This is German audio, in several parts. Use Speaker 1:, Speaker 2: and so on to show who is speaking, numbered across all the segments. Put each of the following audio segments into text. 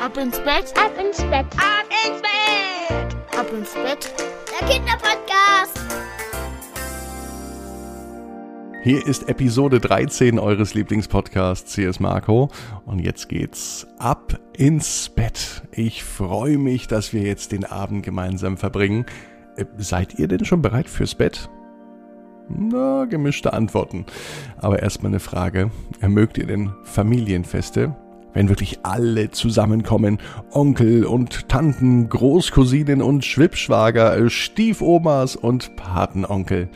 Speaker 1: Ab ins Bett,
Speaker 2: ab ins Bett,
Speaker 3: ab ins Bett,
Speaker 1: ab ins Bett.
Speaker 2: Der Kinderpodcast.
Speaker 4: Hier ist Episode 13 eures Lieblingspodcasts. Hier ist Marco und jetzt geht's ab ins Bett. Ich freue mich, dass wir jetzt den Abend gemeinsam verbringen. Äh, seid ihr denn schon bereit fürs Bett? Na, gemischte Antworten. Aber erstmal eine Frage. Mögt ihr denn Familienfeste? Wenn wirklich alle zusammenkommen, Onkel und Tanten, Großcousinen und Schwippschwager, Stiefomas und Patenonkel.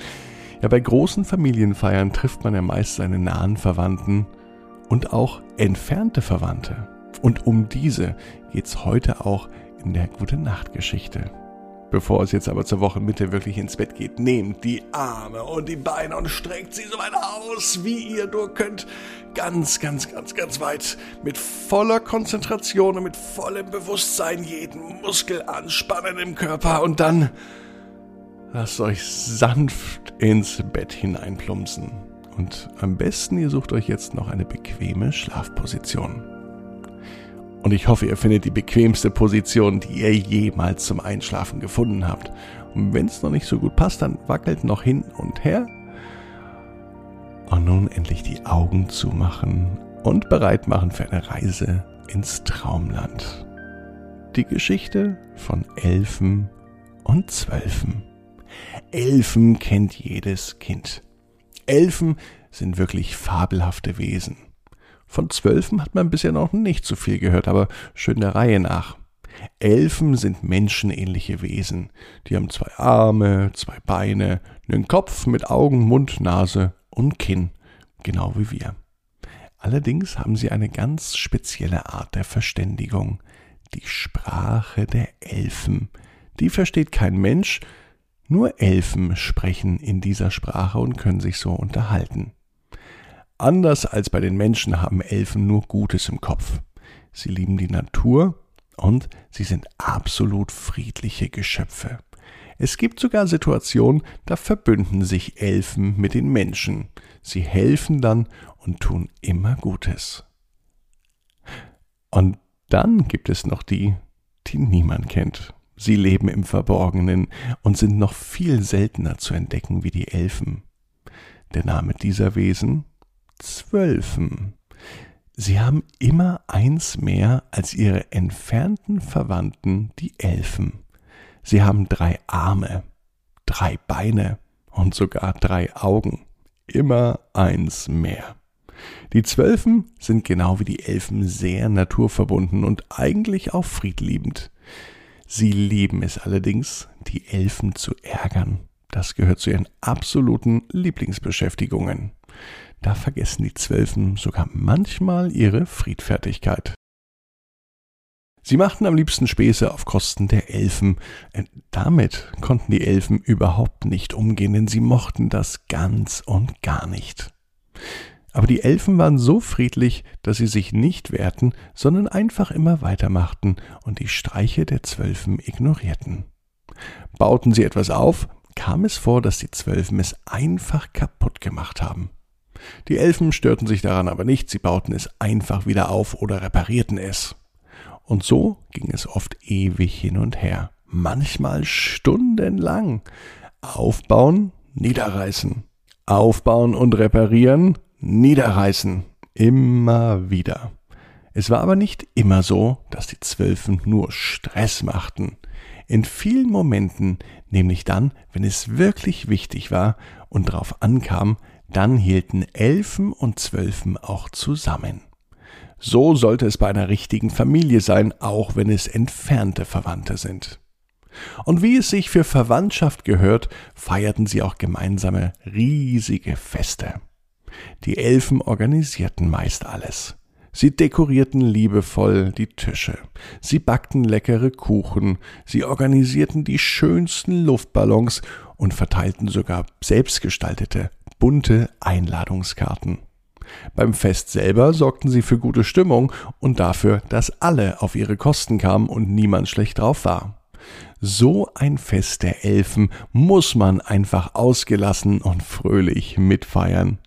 Speaker 4: Ja, bei großen Familienfeiern trifft man ja meist seine nahen Verwandten und auch entfernte Verwandte. Und um diese geht's heute auch in der Gute Nacht Geschichte. Bevor es jetzt aber zur Wochenmitte wirklich ins Bett geht, nehmt die Arme und die Beine und streckt sie so weit aus, wie ihr nur könnt. Ganz, ganz, ganz, ganz weit. Mit voller Konzentration und mit vollem Bewusstsein jeden Muskel anspannen im Körper und dann lasst euch sanft ins Bett hineinplumpsen. Und am besten ihr sucht euch jetzt noch eine bequeme Schlafposition. Und ich hoffe, ihr findet die bequemste Position, die ihr jemals zum Einschlafen gefunden habt. Und wenn es noch nicht so gut passt, dann wackelt noch hin und her. Und nun endlich die Augen zumachen und bereit machen für eine Reise ins Traumland. Die Geschichte von Elfen und Zwölfen. Elfen kennt jedes Kind. Elfen sind wirklich fabelhafte Wesen. Von Zwölfen hat man bisher noch nicht so viel gehört, aber schön der Reihe nach. Elfen sind menschenähnliche Wesen. Die haben zwei Arme, zwei Beine, einen Kopf mit Augen, Mund, Nase und Kinn, genau wie wir. Allerdings haben sie eine ganz spezielle Art der Verständigung, die Sprache der Elfen. Die versteht kein Mensch, nur Elfen sprechen in dieser Sprache und können sich so unterhalten. Anders als bei den Menschen haben Elfen nur Gutes im Kopf. Sie lieben die Natur und sie sind absolut friedliche Geschöpfe. Es gibt sogar Situationen, da verbünden sich Elfen mit den Menschen. Sie helfen dann und tun immer Gutes. Und dann gibt es noch die, die niemand kennt. Sie leben im Verborgenen und sind noch viel seltener zu entdecken wie die Elfen. Der Name dieser Wesen Zwölfen. Sie haben immer eins mehr als ihre entfernten Verwandten, die Elfen. Sie haben drei Arme, drei Beine und sogar drei Augen. Immer eins mehr. Die Zwölfen sind genau wie die Elfen sehr naturverbunden und eigentlich auch friedliebend. Sie lieben es allerdings, die Elfen zu ärgern. Das gehört zu ihren absoluten Lieblingsbeschäftigungen. Da vergessen die Zwölfen sogar manchmal ihre Friedfertigkeit. Sie machten am liebsten Späße auf Kosten der Elfen. Äh, damit konnten die Elfen überhaupt nicht umgehen, denn sie mochten das ganz und gar nicht. Aber die Elfen waren so friedlich, dass sie sich nicht wehrten, sondern einfach immer weitermachten und die Streiche der Zwölfen ignorierten. Bauten sie etwas auf, kam es vor, dass die Zwölfen es einfach kaputt gemacht haben. Die Elfen störten sich daran aber nicht, sie bauten es einfach wieder auf oder reparierten es. Und so ging es oft ewig hin und her, manchmal stundenlang. Aufbauen, niederreißen. Aufbauen und reparieren, niederreißen. Immer wieder. Es war aber nicht immer so, dass die Zwölfen nur Stress machten. In vielen Momenten, nämlich dann, wenn es wirklich wichtig war und darauf ankam, dann hielten Elfen und Zwölfen auch zusammen. So sollte es bei einer richtigen Familie sein, auch wenn es entfernte Verwandte sind. Und wie es sich für Verwandtschaft gehört, feierten sie auch gemeinsame riesige Feste. Die Elfen organisierten meist alles. Sie dekorierten liebevoll die Tische, sie backten leckere Kuchen, sie organisierten die schönsten Luftballons und verteilten sogar selbstgestaltete bunte Einladungskarten. Beim Fest selber sorgten sie für gute Stimmung und dafür, dass alle auf ihre Kosten kamen und niemand schlecht drauf war. So ein Fest der Elfen muss man einfach ausgelassen und fröhlich mitfeiern.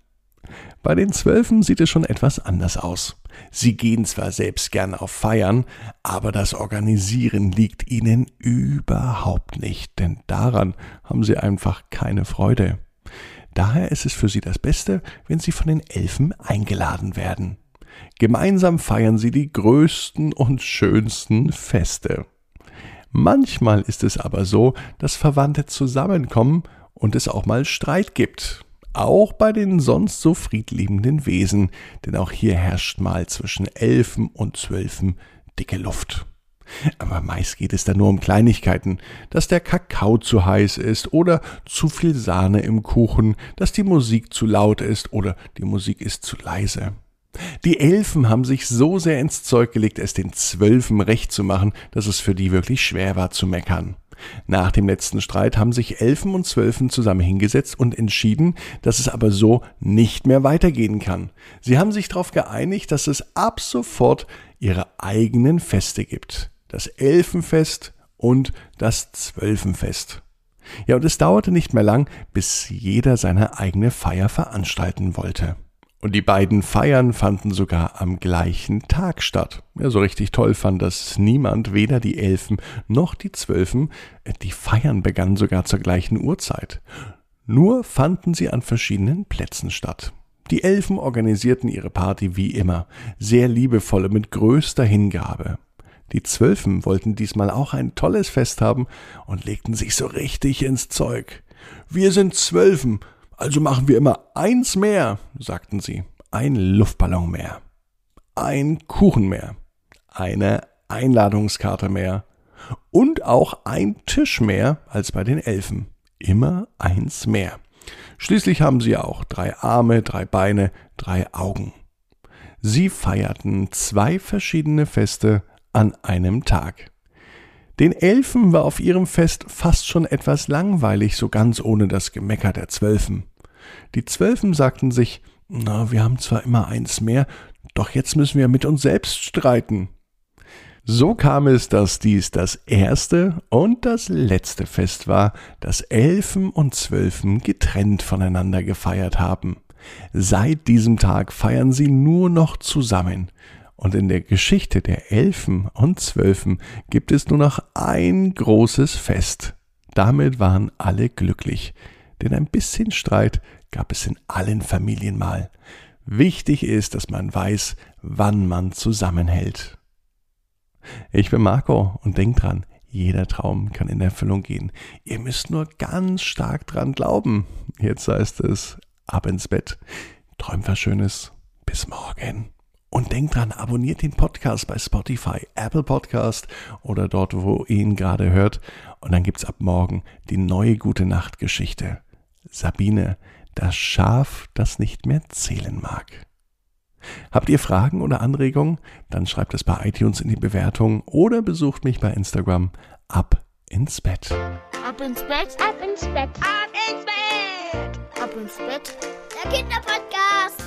Speaker 4: Bei den Zwölfen sieht es schon etwas anders aus. Sie gehen zwar selbst gern auf Feiern, aber das Organisieren liegt ihnen überhaupt nicht, denn daran haben sie einfach keine Freude. Daher ist es für sie das Beste, wenn sie von den Elfen eingeladen werden. Gemeinsam feiern sie die größten und schönsten Feste. Manchmal ist es aber so, dass Verwandte zusammenkommen und es auch mal Streit gibt auch bei den sonst so friedliebenden Wesen, denn auch hier herrscht mal zwischen Elfen und Zwölfen dicke Luft. Aber meist geht es dann nur um Kleinigkeiten, dass der Kakao zu heiß ist oder zu viel Sahne im Kuchen, dass die Musik zu laut ist oder die Musik ist zu leise. Die Elfen haben sich so sehr ins Zeug gelegt, es den Zwölfen recht zu machen, dass es für die wirklich schwer war zu meckern. Nach dem letzten Streit haben sich Elfen und Zwölfen zusammen hingesetzt und entschieden, dass es aber so nicht mehr weitergehen kann. Sie haben sich darauf geeinigt, dass es ab sofort ihre eigenen Feste gibt. Das Elfenfest und das Zwölfenfest. Ja, und es dauerte nicht mehr lang, bis jeder seine eigene Feier veranstalten wollte. Und die beiden Feiern fanden sogar am gleichen Tag statt. Ja, so richtig toll fand das niemand, weder die Elfen noch die Zwölfen. Die Feiern begannen sogar zur gleichen Uhrzeit. Nur fanden sie an verschiedenen Plätzen statt. Die Elfen organisierten ihre Party wie immer, sehr liebevolle, mit größter Hingabe. Die Zwölfen wollten diesmal auch ein tolles Fest haben und legten sich so richtig ins Zeug. Wir sind Zwölfen, also machen wir immer eins mehr, sagten sie. Ein Luftballon mehr. Ein Kuchen mehr. Eine Einladungskarte mehr. Und auch ein Tisch mehr als bei den Elfen. Immer eins mehr. Schließlich haben sie auch drei Arme, drei Beine, drei Augen. Sie feierten zwei verschiedene Feste an einem Tag. Den Elfen war auf ihrem Fest fast schon etwas langweilig, so ganz ohne das Gemecker der Zwölfen. Die Zwölfen sagten sich, na, wir haben zwar immer eins mehr, doch jetzt müssen wir mit uns selbst streiten. So kam es, dass dies das erste und das letzte Fest war, das Elfen und Zwölfen getrennt voneinander gefeiert haben. Seit diesem Tag feiern sie nur noch zusammen, und in der Geschichte der Elfen und Zwölfen gibt es nur noch ein großes Fest. Damit waren alle glücklich, denn ein bisschen Streit gab es in allen Familien mal. Wichtig ist, dass man weiß, wann man zusammenhält. Ich bin Marco und denkt dran, jeder Traum kann in Erfüllung gehen. Ihr müsst nur ganz stark dran glauben. Jetzt heißt es, ab ins Bett. Träumt was Schönes. Bis morgen. Und denkt dran, abonniert den Podcast bei Spotify, Apple Podcast oder dort, wo ihr ihn gerade hört. Und dann gibt's ab morgen die neue gute Nachtgeschichte. Sabine, das Schaf, das nicht mehr zählen mag. Habt ihr Fragen oder Anregungen? Dann schreibt es bei iTunes in die Bewertung oder besucht mich bei Instagram. Ab ins Bett.
Speaker 2: Ab ins Bett,
Speaker 3: Ab ins Bett. Ab ins Bett.
Speaker 2: ab ins Bett. Der Kinderpodcast.